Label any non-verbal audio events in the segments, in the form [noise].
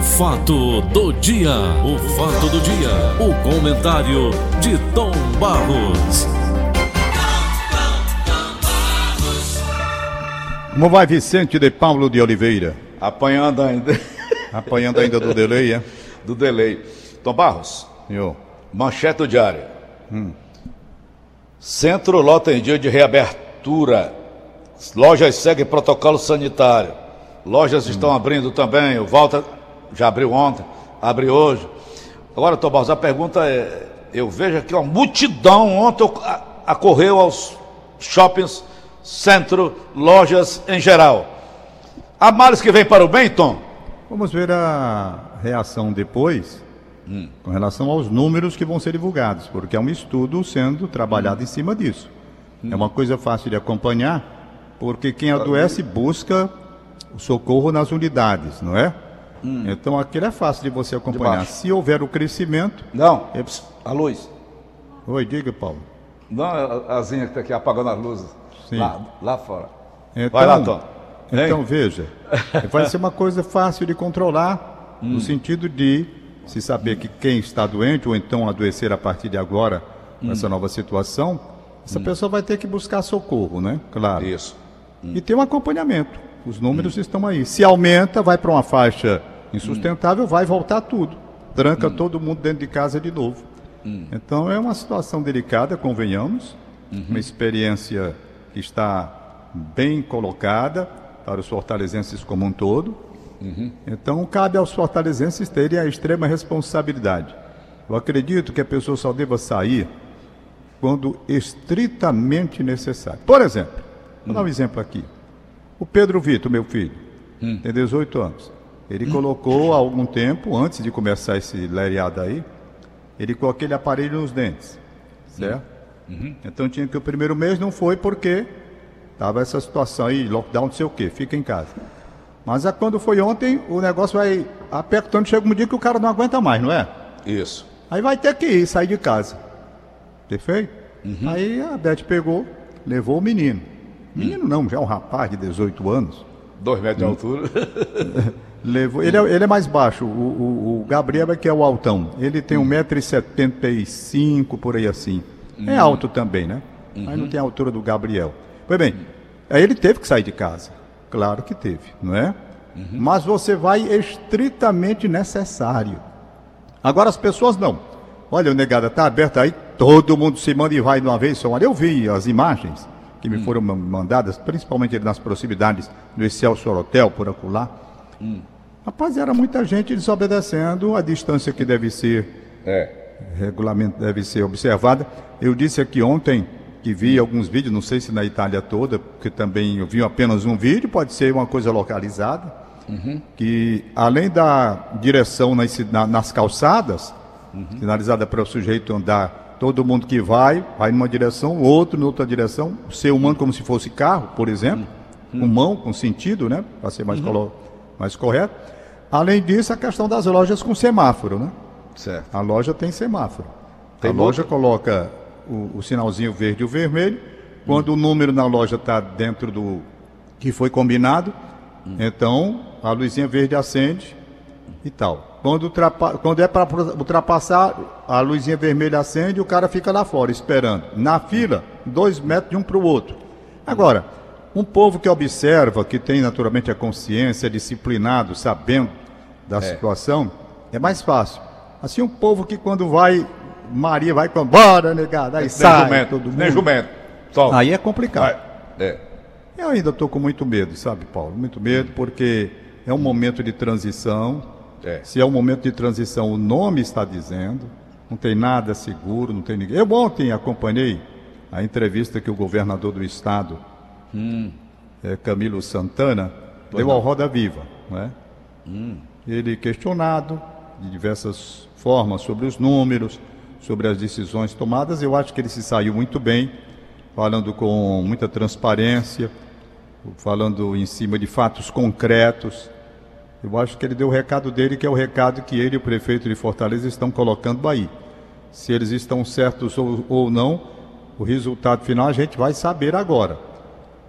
O fato do dia, o fato do dia, o comentário de Tom Barros. Como vai Vicente de Paulo de Oliveira? Apanhando ainda. [laughs] Apanhando ainda do delay, é? Do delay. Tom Barros, Eu. manchete do diário. Centro lota em dia de reabertura. Lojas seguem protocolo sanitário. Lojas estão abrindo também. O Walter já abriu ontem, abriu hoje. Agora, Tom Barros, a pergunta é: eu vejo aqui uma multidão ontem acorreu aos shoppings, centro, lojas em geral. Há males que vem para o bem, Tom? Vamos ver a reação depois com relação aos números que vão ser divulgados, porque é um estudo sendo trabalhado em cima disso. É uma coisa fácil de acompanhar, porque quem adoece busca o socorro nas unidades, não é? Então aquilo é fácil de você acompanhar. baixo. Se houver o crescimento. Não. É- A luz. Oi, diga, Paulo. Não, a a Zinha que está aqui apagando as luzes. Sim. Lá, lá fora. Então, Vai lá, Tom. Então Hein? veja, vai ser uma coisa fácil de controlar, Hum. no sentido de se saber que quem está doente ou então adoecer a partir de agora Hum. essa nova situação, essa pessoa vai ter que buscar socorro, né? Claro. Isso. E tem um acompanhamento. Os números estão aí. Se aumenta, vai para uma faixa insustentável, vai voltar tudo. Tranca todo mundo dentro de casa de novo. Então é uma situação delicada, convenhamos. Uma experiência que está bem colocada para os fortalezenses como um todo. Então cabe aos fortalezenses terem a extrema responsabilidade. Eu acredito que a pessoa só deva sair quando estritamente necessário. Por exemplo, vou dar um exemplo aqui. O Pedro Vitor, meu filho, tem 18 anos. Ele colocou há algum tempo, antes de começar esse lereado aí, ele com aquele aparelho nos dentes, certo? Então tinha que o primeiro mês não foi porque estava essa situação aí, lockdown, não sei o quê, fica em casa. Mas a, quando foi ontem, o negócio vai apertando, chega um dia que o cara não aguenta mais, não é? Isso. Aí vai ter que ir, sair de casa. Perfeito? Aí a Beth pegou, levou o menino. Menino não, já é um rapaz de 18 anos. Dois metros de altura. [laughs] Levou, ele, é, ele é mais baixo, o, o- o Gabriel é que é o altão. Ele tem 1,75m por aí assim. É alto também, né? Mas não tem a altura do Gabriel. Pois bem, aí ele teve que sair de casa. Claro que teve, não é? Mas você vai estritamente necessário. Agora as pessoas não. Olha, o negada está aberto aí, todo mundo se manda e vai de uma vez só. Olha, eu vi as imagens que me foram ma- mandadas, principalmente nas proximidades do Excelsior Hotel, por acolá. Rapaz, era muita gente desobedecendo a distância que deve ser É. regulamento deve ser observada. Eu disse aqui ontem que vi alguns vídeos, não sei se na Itália toda, porque também eu vi apenas um vídeo, pode ser uma coisa localizada, que além da direção nas, na- nas calçadas, sinalizada para o sujeito andar, todo mundo que vai, vai numa direção, outro em outra direção, o ser humano como se fosse carro, por exemplo, com mão, com sentido, né, para ser mais, colo- mais correto. Além disso, a questão das lojas com semáforo, né? Certo. A loja tem semáforo. Tem a loja coloca o, o sinalzinho verde e o vermelho. Quando o número na loja está dentro do que foi combinado, então a luzinha verde acende e tal. Quando, ultrapa- quando é para ultrapassar, a luzinha vermelha acende e o cara fica lá fora esperando. Na fila, dois metros de um para o outro. Agora, um povo que observa, que tem naturalmente a consciência, é disciplinado, sabendo da situação, é mais fácil. Assim, um povo que quando vai, Maria vai com, bora, negada, aí Nem sai jumento. todo mundo. Nem jumento. Só. Aí é complicado. É. Eu ainda estou com muito medo, sabe, Paulo? Muito medo, porque é um momento de transição. É. Se é um momento de transição, o nome está dizendo. Não tem nada seguro, não tem ninguém. Eu ontem acompanhei a entrevista que o governador do estado, eh, Camilo Santana, deu ao Roda Viva. Não é? Ele questionado de diversas formas sobre os números, sobre as decisões tomadas. Eu acho que ele se saiu muito bem, falando com muita transparência, falando em cima de fatos concretos. Eu acho que ele deu o recado dele, que é o recado que ele e o prefeito de Fortaleza estão colocando aí. Se eles estão certos ou, ou não, o resultado final a gente vai saber agora.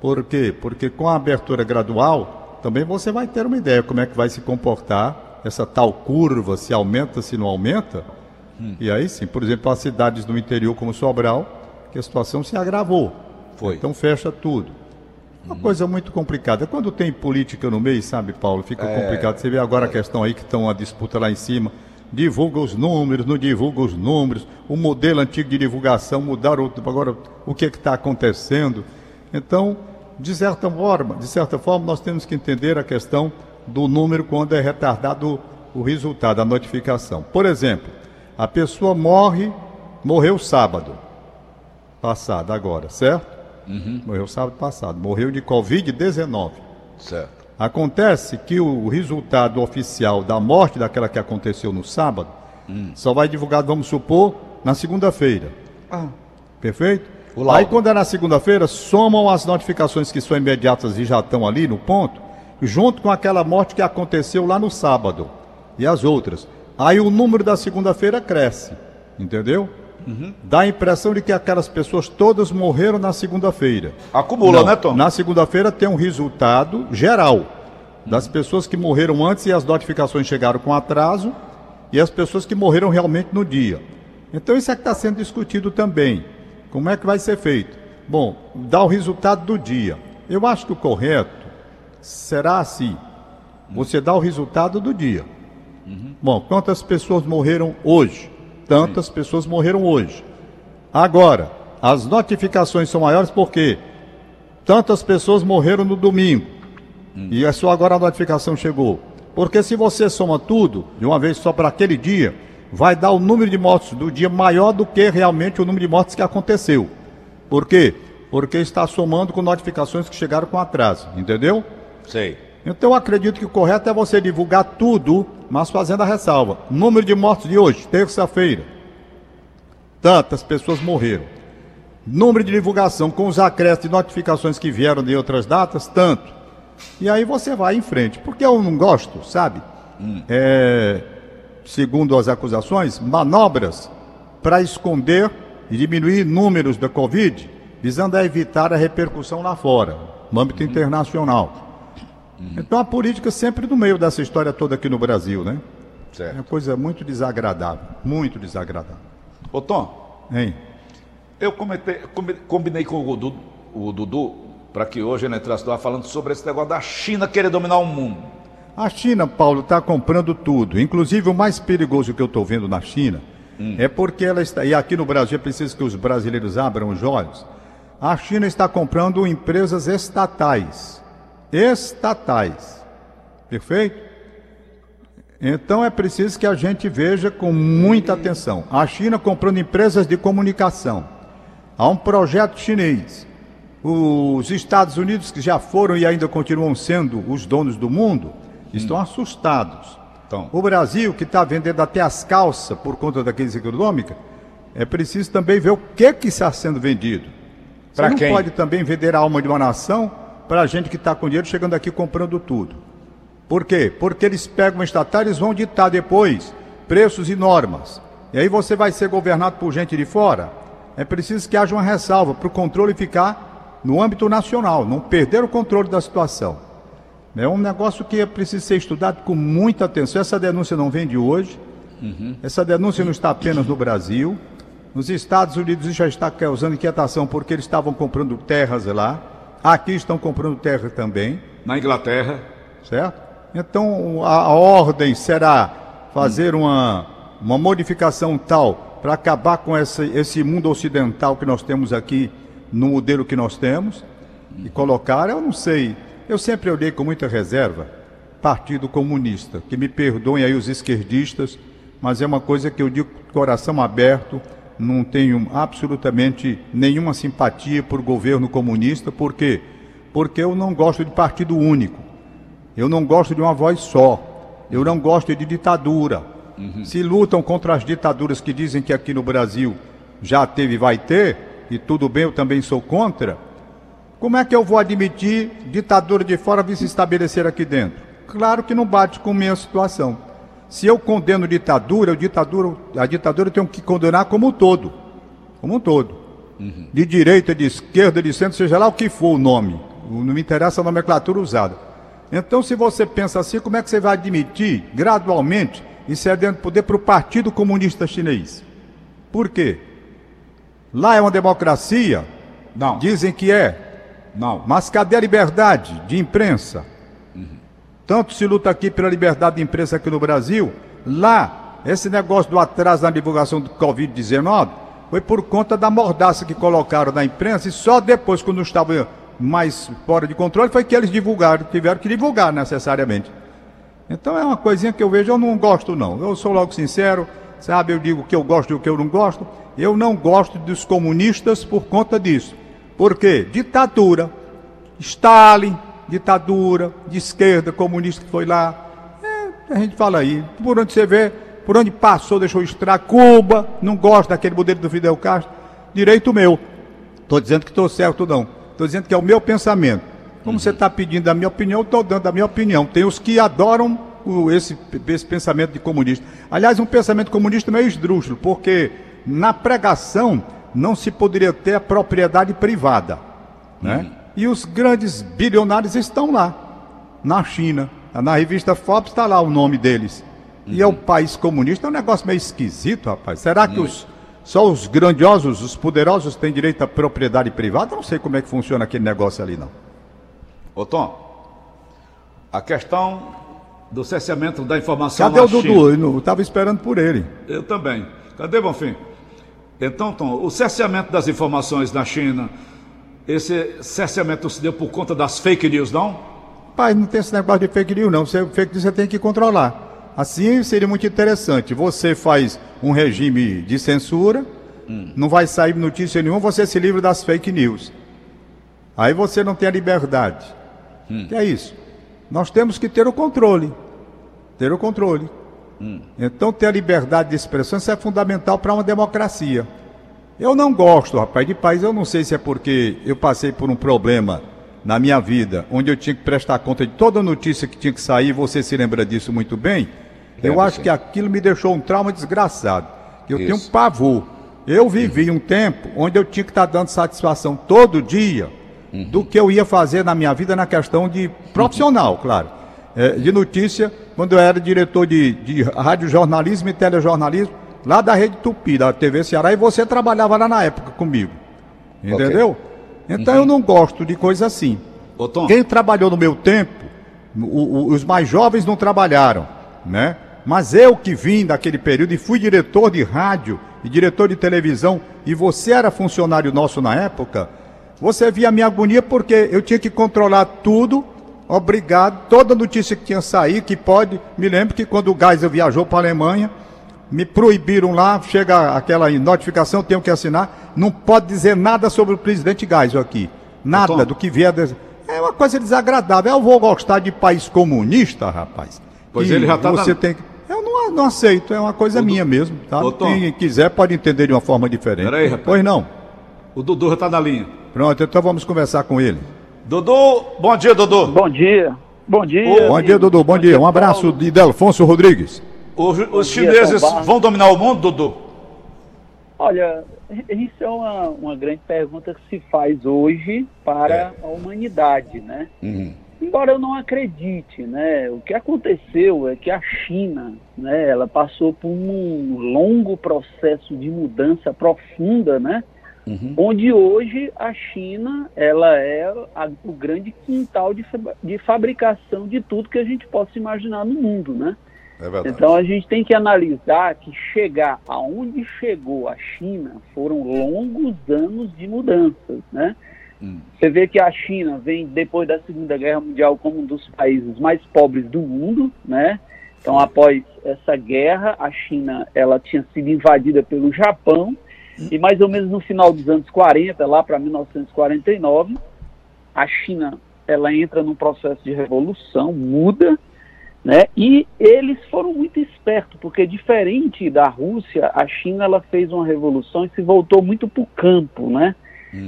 Por quê? Porque com a abertura gradual, também você vai ter uma ideia como é que vai se comportar essa tal curva, se aumenta, se não aumenta. Hum. E aí sim, por exemplo, as cidades do interior como Sobral, que a situação se agravou. Foi. Então fecha tudo. Uma hum. coisa muito complicada. Quando tem política no meio, sabe, Paulo, fica é... complicado. Você vê agora a questão aí que estão a disputa lá em cima. Divulga os números, não divulga os números. O modelo antigo de divulgação mudaram agora o que é está acontecendo. Então, de certa forma, de certa forma, nós temos que entender a questão do número quando é retardado o resultado, a notificação. Por exemplo, a pessoa morre, morreu sábado passado, agora, certo? Uhum. Morreu sábado passado, morreu de Covid-19. Certo. Acontece que o resultado oficial da morte daquela que aconteceu no sábado hum. só vai divulgado, vamos supor, na segunda-feira. Ah. Perfeito? Aí quando é na segunda-feira, somam as notificações que são imediatas e já estão ali no ponto, junto com aquela morte que aconteceu lá no sábado e as outras. Aí o número da segunda-feira cresce, entendeu? Uhum. Dá a impressão de que aquelas pessoas todas morreram na segunda-feira. Acumula, Não, né, Tom? Na segunda-feira tem um resultado geral das uhum. pessoas que morreram antes e as notificações chegaram com atraso e as pessoas que morreram realmente no dia. Então isso é que está sendo discutido também. Como é que vai ser feito? Bom, dá o resultado do dia. Eu acho que o correto será assim: você dá o resultado do dia. Uhum. Bom, quantas pessoas morreram hoje? Tantas Sim. pessoas morreram hoje. Agora, as notificações são maiores porque tantas pessoas morreram no domingo. Hum. E é só agora a notificação chegou. Porque se você soma tudo de uma vez só para aquele dia, vai dar o número de mortos do dia maior do que realmente o número de mortes que aconteceu. Por quê? Porque está somando com notificações que chegaram com atraso, entendeu? Sei. Então eu acredito que o correto é você divulgar tudo, mas fazendo a ressalva. Número de mortos de hoje, terça-feira. Tantas pessoas morreram. Número de divulgação com os acréscimos de notificações que vieram de outras datas, tanto. E aí você vai em frente. Porque eu não gosto, sabe? Hum. É, segundo as acusações, manobras para esconder e diminuir números da Covid, visando evitar a repercussão lá fora, no âmbito uhum. internacional. Uhum. Então a política sempre no meio dessa história toda aqui no Brasil, né? Certo. É uma coisa muito desagradável, muito desagradável. Ô Tom, hein? eu comentei, combinei com o Dudu, o Dudu para que hoje ele entrasse lá falando sobre esse negócio da China querer dominar o mundo. A China, Paulo, está comprando tudo. Inclusive, o mais perigoso que eu estou vendo na China hum. é porque ela está. E aqui no Brasil é preciso que os brasileiros abram os olhos. A China está comprando empresas estatais. Estatais. Perfeito? Então é preciso que a gente veja com muita atenção. A China comprando empresas de comunicação. Há um projeto chinês. Os Estados Unidos, que já foram e ainda continuam sendo os donos do mundo, estão hum. assustados. Então. O Brasil, que está vendendo até as calças por conta da crise econômica, é preciso também ver o que, que está sendo vendido. Você não quem? pode também vender a alma de uma nação para a gente que está com dinheiro chegando aqui comprando tudo. Por quê? Porque eles pegam estatais e vão ditar depois preços e normas. E aí você vai ser governado por gente de fora. É preciso que haja uma ressalva para o controle ficar no âmbito nacional, não perder o controle da situação. É um negócio que preciso ser estudado com muita atenção. Essa denúncia não vem de hoje. Uhum. Essa denúncia não está apenas no Brasil. Nos Estados Unidos já está causando inquietação porque eles estavam comprando terras lá. Aqui estão comprando terra também. Na Inglaterra. Certo? Então a, a ordem será fazer uhum. uma, uma modificação tal para acabar com essa, esse mundo ocidental que nós temos aqui no modelo que nós temos e colocar, eu não sei eu sempre olhei com muita reserva Partido Comunista, que me perdoem aí os esquerdistas, mas é uma coisa que eu digo coração aberto, não tenho absolutamente nenhuma simpatia por governo comunista, por quê? Porque eu não gosto de partido único, eu não gosto de uma voz só, eu não gosto de ditadura. Uhum. Se lutam contra as ditaduras que dizem que aqui no Brasil já teve e vai ter, e tudo bem, eu também sou contra, como é que eu vou admitir ditadura de fora vir se estabelecer aqui dentro? Claro que não bate com a minha situação. Se eu condeno ditadura, ditadura a ditadura eu tenho que condenar como um todo. Como um todo. Uhum. De direita, de esquerda, de centro, seja lá o que for o nome. Não me interessa a nomenclatura usada. Então, se você pensa assim, como é que você vai admitir gradualmente e cedendo poder para o Partido Comunista Chinês? Por quê? Lá é uma democracia? Não. Dizem que é. Não. Mas cadê a liberdade de imprensa? Tanto se luta aqui pela liberdade de imprensa aqui no Brasil, lá, esse negócio do atraso na divulgação do Covid-19 foi por conta da mordaça que colocaram na imprensa e só depois, quando estava mais fora de controle, foi que eles divulgaram, tiveram que divulgar necessariamente. Então é uma coisinha que eu vejo, eu não gosto não. Eu sou logo sincero, sabe, eu digo o que eu gosto e o que eu não gosto. Eu não gosto dos comunistas por conta disso. Por quê? Ditadura. Stalin, ditadura, de esquerda, comunista que foi lá. É, a gente fala aí, por onde você vê, por onde passou, deixou estragar. Cuba, não gosta daquele modelo do Fidel Castro. Direito meu. Estou dizendo que estou certo, não. Estou dizendo que é o meu pensamento. Como você está pedindo a minha opinião, estou dando a minha opinião. Tem os que adoram o, esse, esse pensamento de comunista. Aliás, um pensamento comunista meio esdrúxulo, porque na pregação não se poderia ter a propriedade privada. Né? E os grandes bilionários estão lá, na China. Na revista Forbes está lá o nome deles. E é o país comunista, é um negócio meio esquisito, rapaz. Será que os, só os grandiosos, os poderosos têm direito à propriedade privada? Não sei como é que funciona aquele negócio ali, não. Ô Tom, a questão do cerceamento da informação Cadê o Dudu? China. Eu estava esperando por ele. Eu também. Cadê, Bonfim? Então, Tom, o cerceamento das informações na China, esse cerceamento se deu por conta das fake news, não? Pai, não tem esse negócio de fake news, não. Você, fake news você tem que controlar. Assim seria muito interessante. Você faz um regime de censura, não vai sair notícia nenhuma, você se livra das fake news. Aí você não tem a liberdade. Que é isso? Nós temos que ter o controle. Ter o controle. Então, ter a liberdade de expressão isso é fundamental para uma democracia. Eu não gosto, rapaz, de país. Eu não sei se é porque eu passei por um problema na minha vida, onde eu tinha que prestar conta de toda notícia que tinha que sair. Você se lembra disso muito bem? eu acho que aquilo me deixou um trauma desgraçado. Eu tenho um Isso. pavor. Eu vivi um tempo onde eu tinha que estar dando satisfação todo dia Uhum. do que eu ia fazer na minha vida na questão de profissional, claro. É, de notícia, quando eu era diretor de, de radiojornalismo e telejornalismo, lá da Rede Tupi, da TV Ceará, e você trabalhava lá na época comigo. Entendeu? Então eu não gosto de coisa assim. Ô, Quem trabalhou no meu tempo, o- o- os mais jovens não trabalharam, né? Mas eu que vim daquele período e fui diretor de rádio e diretor de televisão, e você era funcionário nosso na época, você via a minha agonia porque eu tinha que controlar tudo, obrigado, toda notícia que tinha sair, que pode. Me lembro que quando o Geisel viajou para a Alemanha, me proibiram lá, chega aquela notificação, tenho que assinar, não pode dizer nada sobre o presidente Geisel aqui. Nada Tom. do que vier. des- É uma coisa desagradável. Eu vou gostar de país comunista, rapaz. Pois ele já tá Você na- tem que. Eu não, não aceito, é uma coisa Du- minha mesmo. Tá? Ô. Quem quiser pode entender de uma forma diferente. Peraí, rapaz. Pois não. o Dudu já tá na linha. Pronto, então vamos conversar com ele. Dudu, bom dia, Dudu. Bom dia. Bom dia. Bom dia, Dudu. Bom dia. Um abraço de Delfonso Rodrigues. Os, os dia, chineses vão dominar o mundo, Dudu? Olha, isso é uma, uma grande pergunta que se faz hoje para É. a humanidade, né? Uhum. Embora eu não acredite, né? O que aconteceu é que a China, né? Ela passou por um longo processo de mudança profunda, né? Uhum. Onde hoje a China ela é a- o grande quintal de, de fabricação de tudo que a gente possa imaginar no mundo, né? É. Então a gente tem que analisar que chegar aonde chegou a China foram longos anos de mudanças, né? Hum. Você vê que a China vem depois da Segunda Guerra Mundial como um dos países mais pobres do mundo, né? Então após essa guerra, a China ela tinha sido invadida pelo Japão e mais ou menos no final dos anos 40, lá para 1949, a China ela entra num processo de revolução, muda, né? E eles foram muito espertos, porque diferente da Rússia, a China ela fez uma revolução e se voltou muito para o campo, né?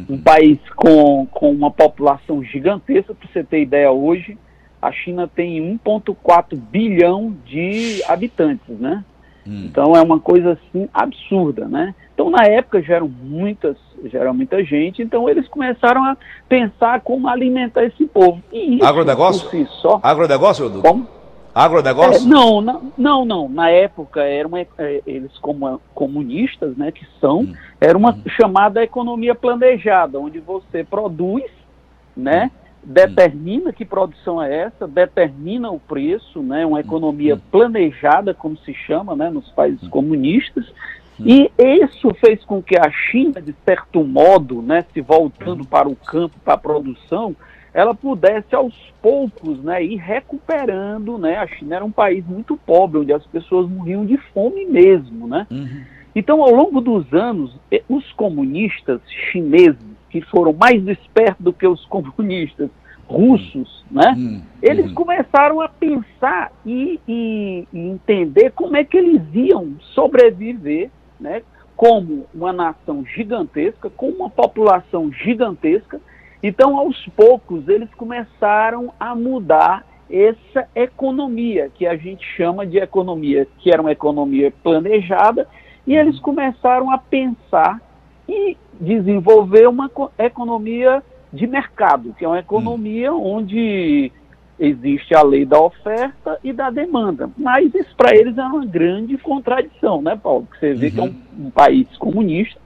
Um país com, com uma população gigantesca, para você ter ideia hoje, a China tem 1,4 bilhão de habitantes, né? Então é uma coisa assim absurda, né? Então na época, já eram muitas, já era muita gente, então eles começaram a pensar como alimentar esse povo. E isso, Agronegócio? Por si só. Agronegócio, Dudu? Como? Agronegócio? É, não, não, não, Na época, eram é, eles como comunistas, né, que são, hum. era uma hum. chamada economia planejada, onde você produz, né, hum determina que produção é essa, determina o preço, né, uma economia planejada, como se chama, né, nos países comunistas, e isso fez com que a China, de certo modo, né, se voltando para o campo, para a produção, ela pudesse aos poucos, né, ir recuperando, né, a China era um país muito pobre, onde as pessoas morriam de fome mesmo, né. Uhum. Então, ao longo dos anos, os comunistas chineses que foram mais espertos do que os comunistas russos, né? Hum, eles hum. começaram a pensar e, e, e, entender como é que eles iam sobreviver, né? Como uma nação gigantesca, com uma população gigantesca. Então, aos poucos, eles começaram a mudar essa economia, que a gente chama de economia, que era uma economia planejada, e eles começaram a pensar e desenvolver uma economia de mercado, que é uma economia hum. onde existe a lei da oferta e da demanda. Mas isso para eles é uma grande contradição, né, Paulo? Porque você vê uhum. que é um, uhum. um, país comunista,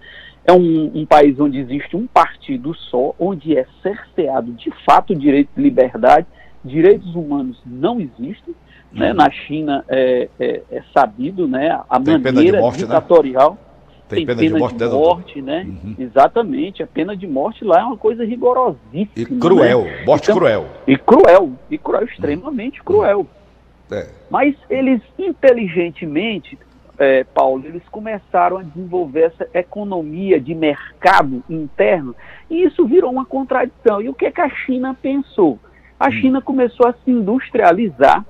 é um, um, país onde existe um partido só, onde é cerceado de fato o direito de liberdade, direitos humanos não existem. Né? Uhum. Na China é, é, é, sabido né, a Tem maneira morte, né? ditatorial. Né? Tem, tem pena, pena, de morte, de morte né? Uhum. Exatamente. A pena de morte lá é uma coisa rigorosíssima. E cruel, né? morte então, cruel. E cruel, e cruel, extremamente uhum. cruel. É. Mas eles, inteligentemente, é, Paulo, eles começaram a desenvolver essa economia de mercado interno e isso virou uma contradição. E o que, é que a China pensou? A hum. China começou a se industrializar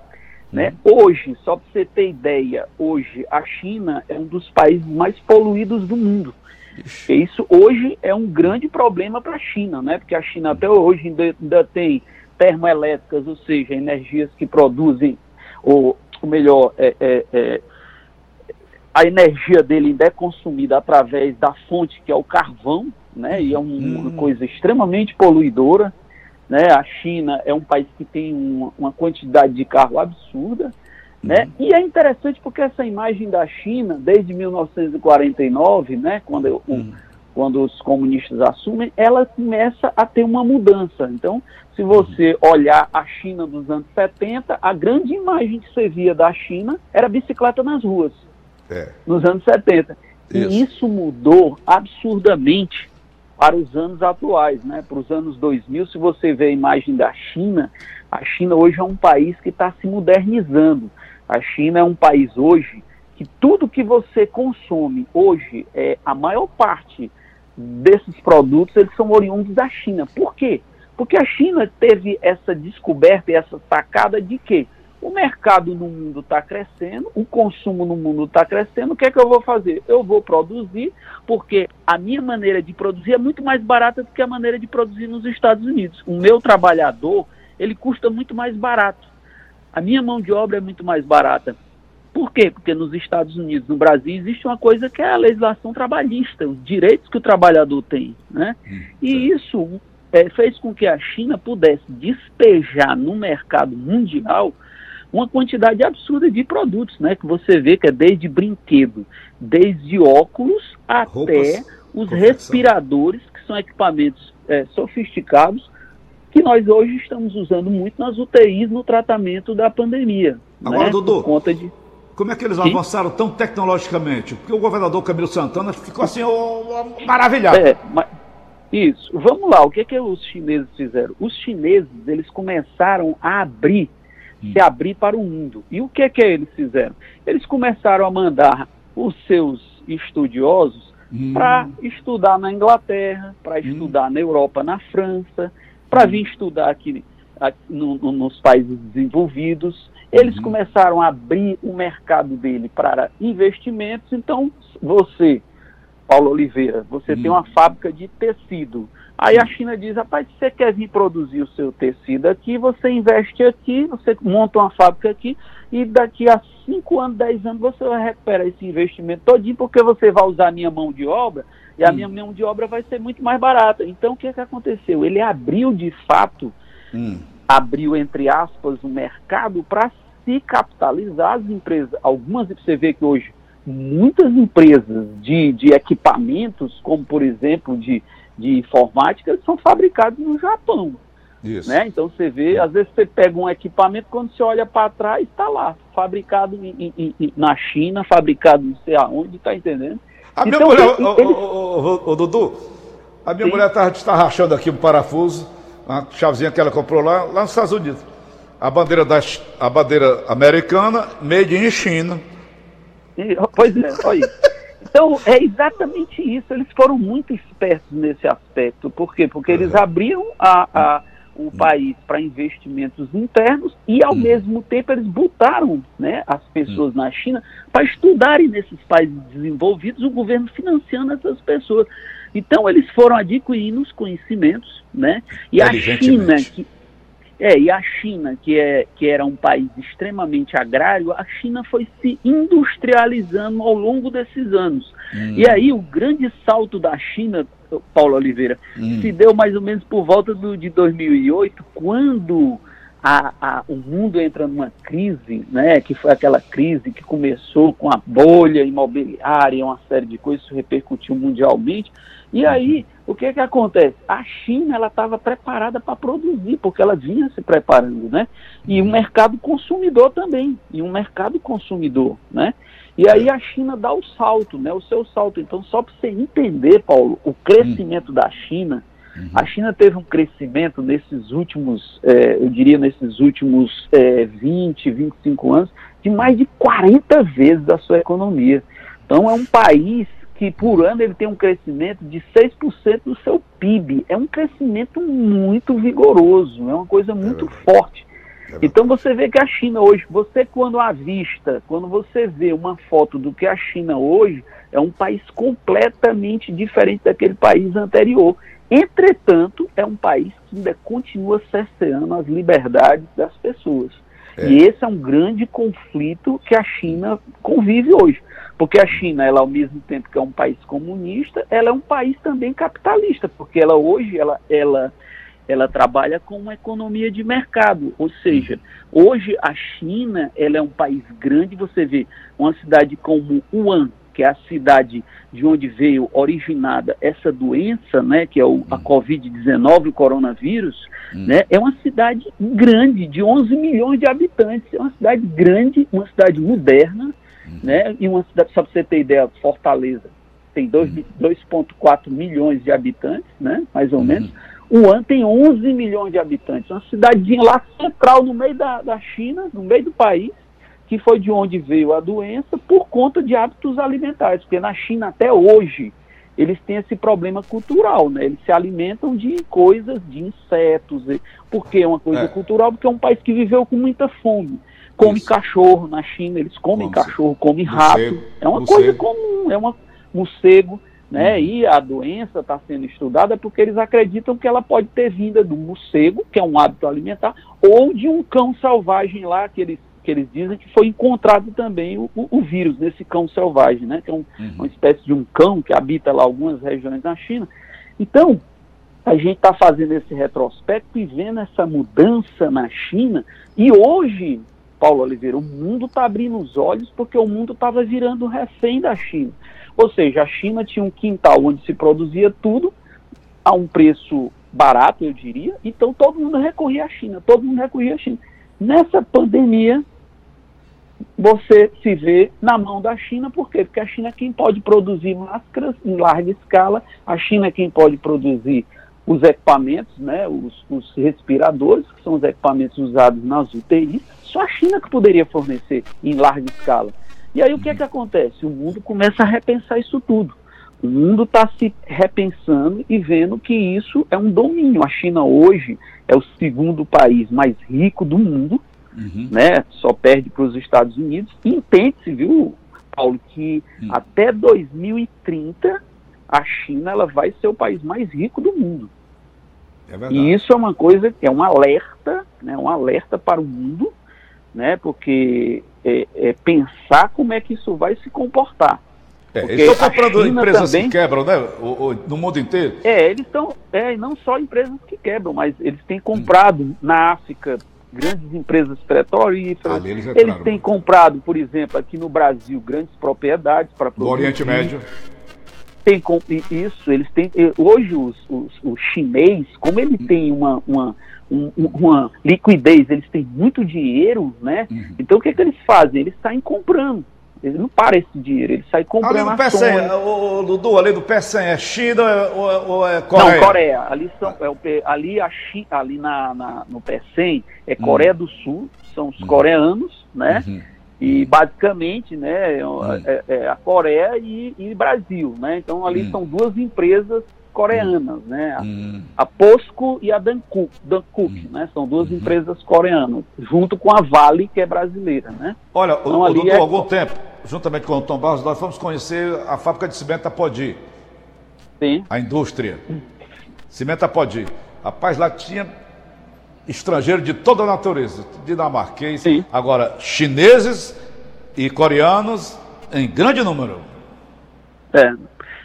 né? Hoje, só para você ter ideia, hoje a China é um dos países mais poluídos do mundo. Ixi. Isso hoje é um grande problema para a China, né? porque a China até hoje ainda, ainda, tem termoelétricas, ou seja, energias que produzem, ou, ou melhor, é, é, é, a energia dele ainda é consumida através da fonte que é o carvão, né? e é um, hum. uma coisa extremamente poluidora. Né? A China é um país que tem uma, uma quantidade de carro absurda. Né? Uhum. E é interessante porque essa imagem da China, desde 1949, né, quando, uhum. quando os comunistas assumem, ela começa a ter uma mudança. Então, se você uhum. olhar a China dos anos 70, a grande imagem que você via da China era bicicleta nas ruas, é. nos anos 70. Isso. E isso mudou absurdamente para os anos atuais, né? para os anos 2000, se você vê a imagem da China, a China hoje é um país que está se modernizando. A China é um país hoje que tudo que você consome hoje, é, a maior parte desses produtos, eles são oriundos da China. Por quê? Porque a China teve essa descoberta e essa sacada de que o mercado no mundo está crescendo, o consumo no mundo está crescendo, o que é que eu vou fazer? Eu vou produzir, porque a minha maneira de produzir é muito mais barata do que a maneira de produzir nos Estados Unidos. O meu trabalhador, ele custa muito mais barato. A minha mão de obra é muito mais barata. Por quê? Porque nos Estados Unidos, no Brasil, existe uma coisa que é a legislação trabalhista, os direitos que o trabalhador tem. Né? Hum, e isso é, fez com que a China pudesse despejar no mercado mundial uma quantidade absurda de produtos, né? Que você vê que é desde brinquedo, desde óculos até Roupas, os respiradores, que são equipamentos é, sofisticados que nós hoje estamos usando muito nas UTIs no tratamento da pandemia. Agora, né? Dudu, conta de... como é que eles Sim? avançaram tão tecnologicamente? Porque o governador Camilo Santana ficou assim oh, oh, maravilhado. É, mas... Isso. Vamos lá, o que, é que os chineses fizeram? Os chineses, eles começaram a abrir se abrir para o mundo. E o que que eles fizeram? Eles começaram a mandar os seus estudiosos hum. para estudar na Inglaterra, para hum. estudar na Europa, na França, para hum. vir estudar aqui, aqui no, no, nos países desenvolvidos. Eles hum. começaram a abrir o mercado dele para investimentos. Então, você Paulo Oliveira, você hum. tem uma fábrica de tecido. Aí a China diz, rapaz, se você quer vir produzir o seu tecido aqui, você investe aqui, você monta uma fábrica aqui, e daqui a 5 anos, 10 anos, você vai recuperar esse investimento todinho, porque você vai usar a minha mão de obra, e a hum. minha mão de obra vai ser muito mais barata. Então, o que, é que aconteceu? Ele abriu, de fato, hum. abriu, entre aspas, o mercado para se capitalizar as empresas. Algumas, você vê que hoje, muitas empresas de, de equipamentos, como, por exemplo, de de informática são fabricados no Japão. Isso. Né? Então você vê, às vezes você pega um equipamento, quando você olha para trás, está lá, fabricado em, em, em, na China, fabricado não sei aonde, está entendendo? A minha então, mulher, ele, o, Dudu, a minha Sim. mulher está tá rachando aqui um parafuso, uma chavezinha que ela comprou lá, lá nos Estados Unidos. A bandeira, da, a bandeira americana, made in China. Pois é, olha isso. Então, é exatamente isso. Eles foram muito espertos nesse aspecto. Por quê? Porque eles uhum. abriram a, a, o uhum. país para investimentos internos e, ao uhum. mesmo tempo, eles botaram né, as pessoas na China para estudarem nesses países desenvolvidos, o governo financiando essas pessoas. Então, eles foram adquirindo os conhecimentos, né? E a China, que, é, e a China, que, é, que era um país extremamente agrário, a China foi se industrializando ao longo desses anos. Hum. E aí o grande salto da China, Paulo Oliveira, hum. se deu mais ou menos por volta do, de 2008, quando a, a, o mundo entra numa crise, né, que foi aquela crise que começou com a bolha imobiliária, uma série de coisas, isso repercutiu mundialmente. E aí o que que acontece? A China ela estava preparada para produzir, porque ela vinha se preparando, né? E um mercado consumidor também, e um mercado consumidor, né? E aí a China dá o salto, né? O seu salto. Então, só para você entender, Paulo, o crescimento da China, uhum. a China teve um crescimento nesses últimos, é, eu diria, nesses últimos é, 20, 25 anos, de mais de 40 vezes a sua economia. Então, é um país que por ano ele tem um crescimento de 6% do seu PIB. É um crescimento muito vigoroso, é uma coisa muito é forte. É então você vê que a China hoje, você quando avista, quando você vê uma foto do que a China hoje, é um país completamente diferente daquele país anterior. Entretanto, é um país que ainda continua cerceando as liberdades das pessoas. É. E esse é um grande conflito que a China convive hoje. Porque a China, ela ao mesmo tempo que é um país comunista, ela é um país também capitalista, porque ela hoje ela, ela, ela trabalha com uma economia de mercado, ou seja, hoje a China ela é um país grande, você vê uma cidade como Wuhan, que é a cidade de onde veio originada essa doença, né, que é o, a Covid-19, o coronavírus, hum. né, é uma cidade grande, de 11 milhões de habitantes, é uma cidade grande, uma cidade moderna, né? E uma cidade, só para você ter ideia, Fortaleza tem 2,4 milhões de habitantes, né? Mais ou uhum. menos. O An tem 11 milhões de habitantes. Uma cidadinha lá central, no meio da, da China, no meio do país, que foi de onde veio a doença por conta de hábitos alimentares. Porque na China, até hoje, eles têm esse problema cultural, né? Eles se alimentam de coisas, de insetos. Por que é uma coisa é. cultural? Porque é um país que viveu com muita fome come Isso. cachorro na China, eles comem Vamos cachorro, comem rato. É uma coisa comum, é uma morcego, né? Uhum. E a doença está sendo estudada porque eles acreditam que ela pode ter vinda do morcego, que é um hábito alimentar, ou de um cão selvagem lá que eles que eles dizem que foi encontrado também o, o, o vírus nesse cão selvagem, né? Que é um, uhum. uma espécie de um cão que habita lá algumas regiões da China. Então, a gente está fazendo esse retrospecto e vendo essa mudança na China. E hoje Paulo Oliveira, o mundo está abrindo os olhos porque o mundo estava virando refém da China. Ou seja, a China tinha um quintal onde se produzia tudo a um preço barato, eu diria, então todo mundo recorria à China, todo mundo recorria à China. Nessa pandemia, você se vê na mão da China, por quê? Porque a China é quem pode produzir máscaras em larga escala, a China é quem pode produzir os equipamentos, né, os, os respiradores, que são os equipamentos usados nas UTIs, só a China que poderia fornecer em larga escala. E aí o que é que acontece? O mundo começa a repensar isso tudo. O mundo está se repensando e vendo que isso é um domínio. A China hoje é o segundo país mais rico do mundo, uhum. né? Só perde para os Estados Unidos. E entende-se, viu, Paulo, que uhum. até 2030 a China ela vai ser o país mais rico do mundo. É e isso é uma coisa que é um alerta, né, um alerta para o mundo, né, porque é, é pensar como é que isso vai se comportar. É, eles estão comprando empresas também, que quebram, né? O, o, no mundo inteiro. É, eles estão. É, não só empresas que quebram, mas eles têm comprado hum. na África grandes empresas petrolíferas. eles, eles têm comprado, por exemplo, aqui no Brasil, grandes propriedades para No Oriente Médio. Tem isso, eles têm. Hoje os, os, o chinês, como ele hum. tem uma, uma um, uma liquidez, eles têm muito dinheiro, né? Uhum. Então o que, é que eles fazem? Eles saem comprando. Ele não para esse dinheiro, ele sai comprando ali do ações. o, Dudu, ali do PECEM, é China ou, ou, é Coreia? Não, Coreia. Ali, são, é o, ali, a China, ali na, na, no PECEM é hum. Coreia do Sul, são os uhum. coreanos, né? Uhum. E basicamente, né, uhum. é, é, a Coreia e, e, Brasil, né? Então ali hum. são duas empresas coreanas, né? A, hum. a POSCO e a Dankook, Dankook hum. né? São duas uhum. empresas coreanas, junto com a Vale, que é brasileira, né? Olha, então, o, doutor, é... algum tempo, juntamente com o Tom Barros, nós fomos conhecer a fábrica de cimento Apodi. Sim. A indústria. Cimento Apodi. Rapaz, lá tinha estrangeiro de toda a natureza, dinamarquês, Sim. agora chineses e coreanos em grande número. É.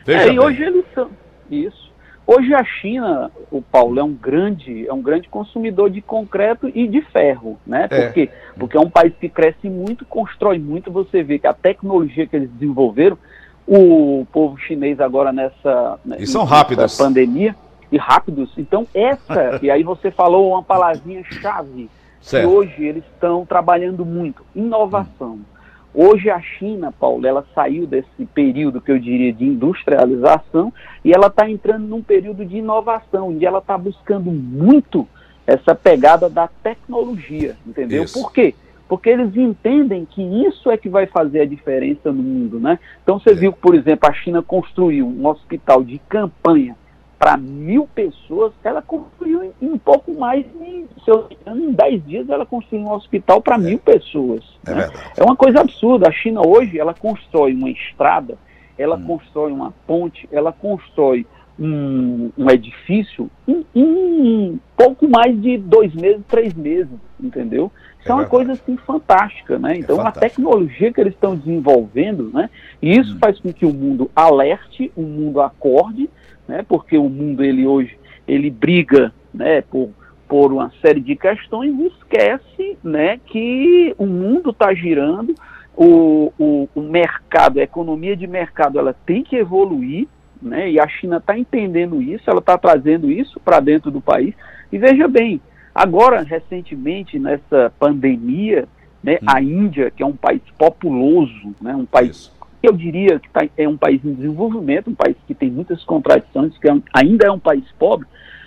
Veja é, e hoje eles são isso. Hoje a China, o Paulo, é um grande, é um grande consumidor de concreto e de ferro, né? Por é. quê? Porque é um país que cresce muito, constrói muito. Você vê que a tecnologia que eles desenvolveram, o povo chinês agora nessa, né, e são rápidos. pandemia e rápidos. Então essa [laughs] e aí você falou uma palavrinha chave certo. que hoje eles estão trabalhando muito, inovação. Hum. Hoje a China, Paulo, ela saiu desse período que eu diria de industrialização e ela está entrando num período de inovação, onde ela está buscando muito essa pegada da tecnologia, entendeu? Isso. Por quê? Porque eles entendem que isso é que vai fazer a diferença no mundo, né? Então você é. viu que, por exemplo, a China construiu um hospital de campanha para mil pessoas, ela construiu em, um pouco mais de, se eu em dez dias ela construiu um hospital para é. mil pessoas. É, né? é uma coisa absurda. A China hoje, ela constrói uma estrada, ela hum. constrói uma ponte, ela constrói um, um edifício em, em, pouco mais de dois meses, três meses, entendeu? Isso é, é uma coisa assim fantástica, né? É então é a tecnologia que eles estão desenvolvendo, né? E isso hum. faz com que o mundo alerte, o mundo acorde, né, porque o mundo ele hoje ele briga né, por, por uma série de questões e esquece né, que o mundo está girando, o, o, o, mercado, a economia de mercado ela tem que evoluir, né, e a China está entendendo isso, ela está trazendo isso para dentro do país. E veja bem, agora, recentemente, nessa pandemia, né, hum. a Índia, que é um país populoso, né, um país isso eu diria que tá, é um país em desenvolvimento, um país que tem muitas contradições, que é um, ainda é um país pobre.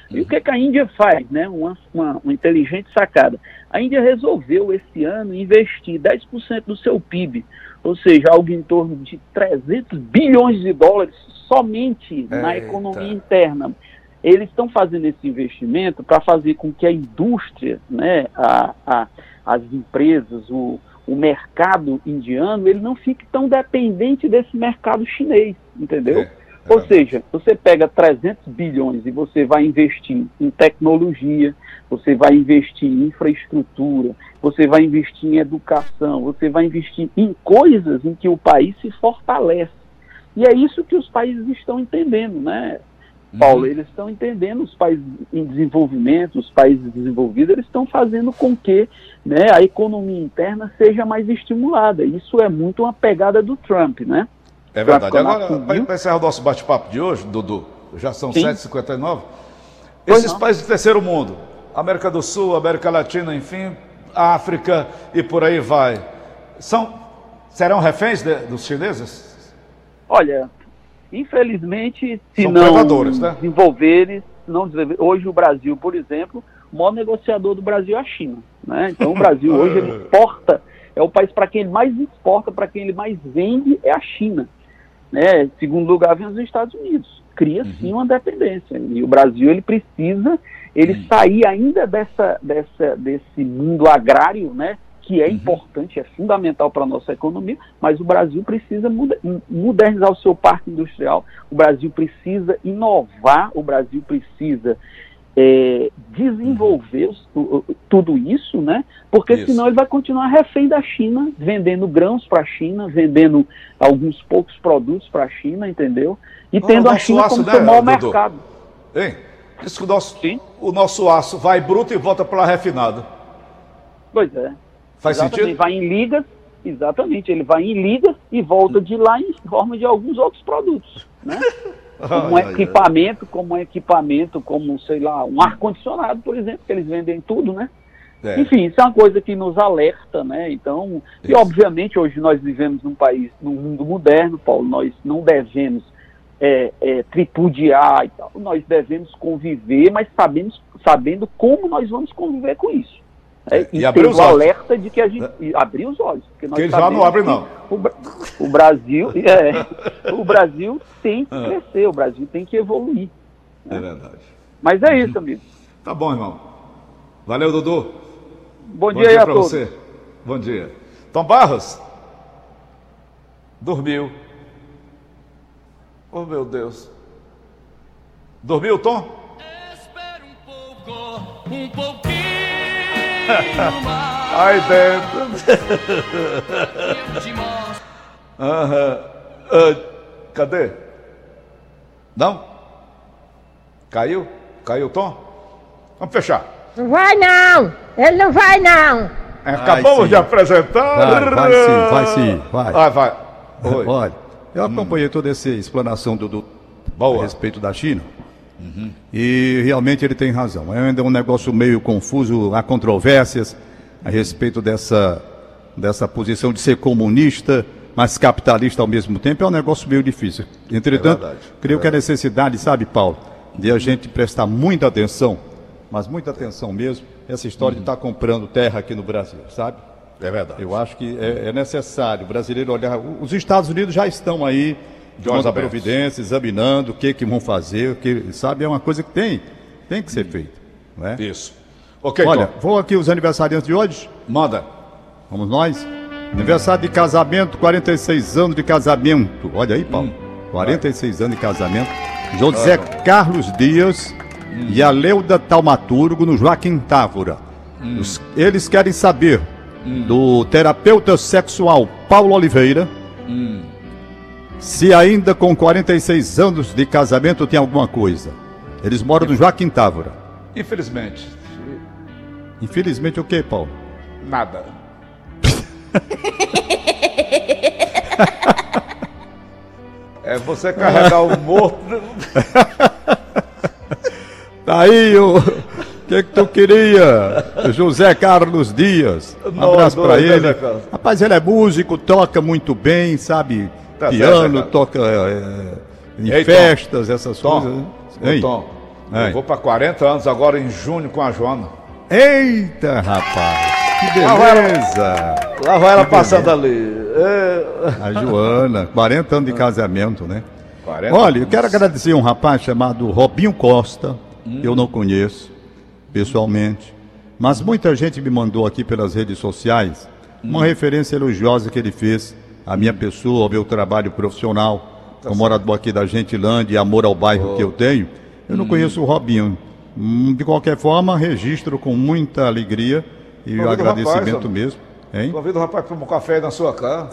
Uhum. E o que, é que a Índia faz? Né? Uma, uma, uma, inteligente sacada. A Índia resolveu esse ano investir 10% do seu PIB, ou seja, algo em torno de 300 bilhões de dólares somente na economia interna. Eles estão fazendo esse investimento para fazer com que a indústria, né, a, a, as empresas, o, o mercado indiano ele não fique tão dependente desse mercado chinês, entendeu? É, é Ou seja, você pega 300 bilhões e você vai investir em tecnologia, você vai investir em infraestrutura, você vai investir em educação, você vai investir em coisas em que o país se fortalece. E é isso que os países estão entendendo, né? Paulo, uhum. eles estão entendendo os países em desenvolvimento, os países desenvolvidos, eles estão fazendo com que né, a economia interna seja mais estimulada. Isso é muito uma pegada do Trump, né? É verdade. Agora, para encerrar o nosso bate-papo de hoje, Dudu, já são 7h59, esses não. países do terceiro mundo, América do Sul, América Latina, enfim, África e por aí vai, são, serão reféns de, dos chineses? Olha, Infelizmente, se São não né? desenvolverem, não desenvolver, hoje o Brasil, por exemplo, o maior negociador do Brasil é a China. Né? Então o Brasil [laughs] hoje ele exporta, é o país para quem ele mais exporta, para quem ele mais vende é a China. Né? Segundo lugar vem os Estados Unidos. Cria uhum. sim uma dependência. E o Brasil ele precisa ele uhum. sair ainda dessa, dessa, desse mundo agrário, né? Que é importante, é fundamental para a nossa economia, mas o Brasil precisa modernizar o seu parque industrial, o Brasil precisa inovar, o Brasil precisa é, desenvolver o- tudo isso, né? Porque Isso. senão ele vai continuar refém da China, vendendo grãos para a China, vendendo alguns poucos produtos para a China, entendeu? E Não, tendo a China aço, como né, seu maior Dudu? mercado. Hein? Diz que o nosso, Sim. o nosso aço vai bruto e volta para refinado. Pois é. Faz Exatamente, sentido? Vai em ligas, exatamente, ele vai em ligas e volta de lá em forma de alguns outros produtos, né? [laughs] Como um equipamento, como um equipamento, como, sei lá, um ar-condicionado, por exemplo, que eles vendem tudo, né? É. Enfim, isso é uma coisa que nos alerta, né? Então, e Isso. obviamente hoje nós vivemos num país, num mundo moderno, Paulo, nós não devemos é, é, tripudiar e tal, nós devemos conviver, mas sabemos, sabendo como nós vamos conviver com isso. É, É, e e abrir ter os o olhos. alerta de que a gente. e abrir os olhos. Porque nós Que já não que não. O, o Brasil. [laughs] É, o Brasil tem que Ah. crescer, o Brasil tem que evoluir. É verdade. Mas é isso, amigo. Tá bom, irmão. Valeu, Dudu. Bom, Bom dia, dia a para você. Bom dia. Tom Barros? Dormiu. Oh, meu Deus. Dormiu, Tom? Espera um pouco, um pouquinho. [laughs] Ai, dentro. [laughs] Aham. Ah, cadê? Não? Caiu? Caiu o Tom? Vamos fechar. Não vai não! Ele não vai não! Acabamos sim. de apresentar. Vai, vai sim, vai sim, vai. Vai, [laughs] vai. Oi. Olha, eu acompanhei toda essa explanação do, do Boa. a respeito da China. E realmente ele tem razão. É ainda um negócio meio confuso, há controvérsias a respeito dessa, dessa posição de ser comunista, mas capitalista ao mesmo tempo. É um negócio meio difícil. Entretanto, verdade, creio que a necessidade, sabe, Paulo, de a gente prestar muita atenção, mas muita atenção mesmo, essa história de estar comprando terra aqui no Brasil, sabe? É verdade. Eu acho que é, é necessário o brasileiro olhar. Os Estados Unidos já estão aí tomando providência, examinando o que, que vão fazer, o que, sabe? É uma coisa que tem, tem que ser feita. Não é? Isso. Ok, Olha, Tom. vou aqui os aniversariantes de hoje. Manda. Vamos nós. Aniversário de casamento, 46 anos de casamento. Olha aí, Paulo. Hum. 46 anos de casamento. José Ah. Carlos Dias Hum. e a Leuda Taumaturgo no Joaquim Távora. Hum. Os- eles querem saber do terapeuta sexual Paulo Oliveira Hum. Se ainda com 46 anos de casamento tem alguma coisa. Eles moram no Joaquim Távora. Infelizmente, Infelizmente o que, Paulo? nada. [laughs] É você carregar o morto. [laughs] Tá aí o que que tu queria? José Carlos Dias. Um abraço né, ele. Rapaz, ele é músico, toca muito bem, sabe? Tá certo, Piano, Carlos. toca é, em Ei, Tom. festas, essas Tom, coisas. Ei. Tom, Ei. eu vou para 40 anos agora em junho com a Joana. Eita, rapaz. Que beleza. Lá vai ela passando ali. É... A Joana, 40 anos de casamento, né? 40 Olha, eu quero agradecer um rapaz chamado Robinho Costa, Hum. eu não conheço pessoalmente, mas muita gente me mandou aqui pelas redes sociais Hum. uma referência elogiosa que ele fez à minha pessoa, ao meu trabalho profissional, Tá como morador aqui da Gentilândia e amor ao bairro que eu tenho. Eu Hum. não conheço o Robinho. Hum, De qualquer forma, registro com muita alegria e agradecimento rapaz, mesmo. Hein? Convido o rapaz para tomar um café na sua casa.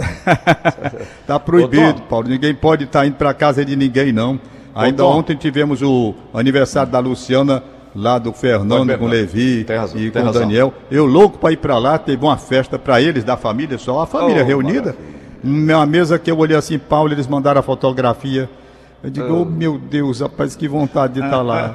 [laughs] Tá proibido. Paulo. Ninguém pode estar indo para casa de ninguém, não. Ainda Tom. ontem tivemos o aniversário da Luciana, lá do Fernando, Oi, com o. Levi razão, e com o razão. Daniel. Eu louco para ir para lá, teve uma festa para eles, da família só, a família Oh, reunida. Uma mesa que eu olhei assim, Paulo, eles mandaram a fotografia. Eu digo, oh, meu Deus, rapaz, que vontade de estar lá.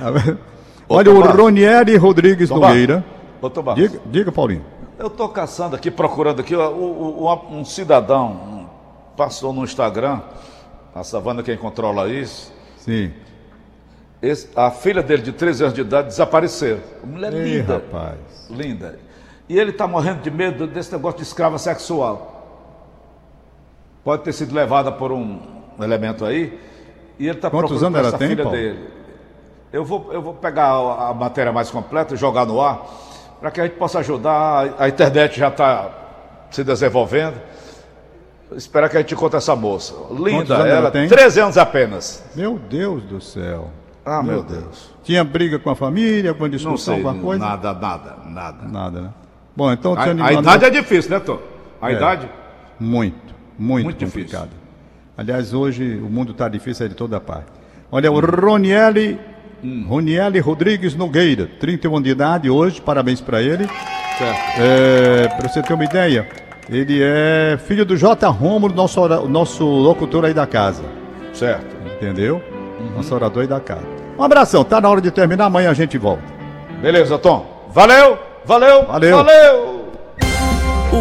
[laughs] Olha, o. Ronieri Rodrigues Tomás. Nogueira. Ô, Tomás, Diga, diga, Paulinho. eu tô caçando aqui, procurando aqui, ó, o- o- um cidadão passou no Instagram, a Savana quem controla isso, Sim. esse- a filha dele de 13 anos de idade desapareceu. Uma mulher Ei, linda. rapaz. Linda. E ele está morrendo de medo desse negócio de escrava sexual. Pode ter sido levada por um elemento aí. E ele está Quantos procurando anos ela essa tem, filha Paulo? dele. Eu vou, eu vou pegar a, a matéria mais completa e jogar no ar. para que a gente possa ajudar. A internet já está se desenvolvendo. Esperar que a gente encontre essa moça. Linda, ela, ela tem? 13 anos apenas. Meu Deus do céu. Ah, meu Deus. Tinha briga com a família, alguma discussão, alguma coisa? nada, nada, nada. Nada, né? Bom, então A, a idade é difícil, né, Tom? A É. idade? Muito, muito, Muito difícil. complicado. Aliás, hoje o mundo está difícil é de toda parte. Olha, o Roniele, Hum. Roniele Rodrigues Nogueira, 31 de idade hoje, parabéns para ele. Certo. para você ter uma ideia, ele é filho do J. Romulo, nosso, nosso locutor aí da casa. Certo. Entendeu? Uhum. Nosso orador aí da casa. Um abração, tá na hora de terminar, amanhã a gente volta. Beleza, Tom. Valeu, valeu, Valeu. valeu.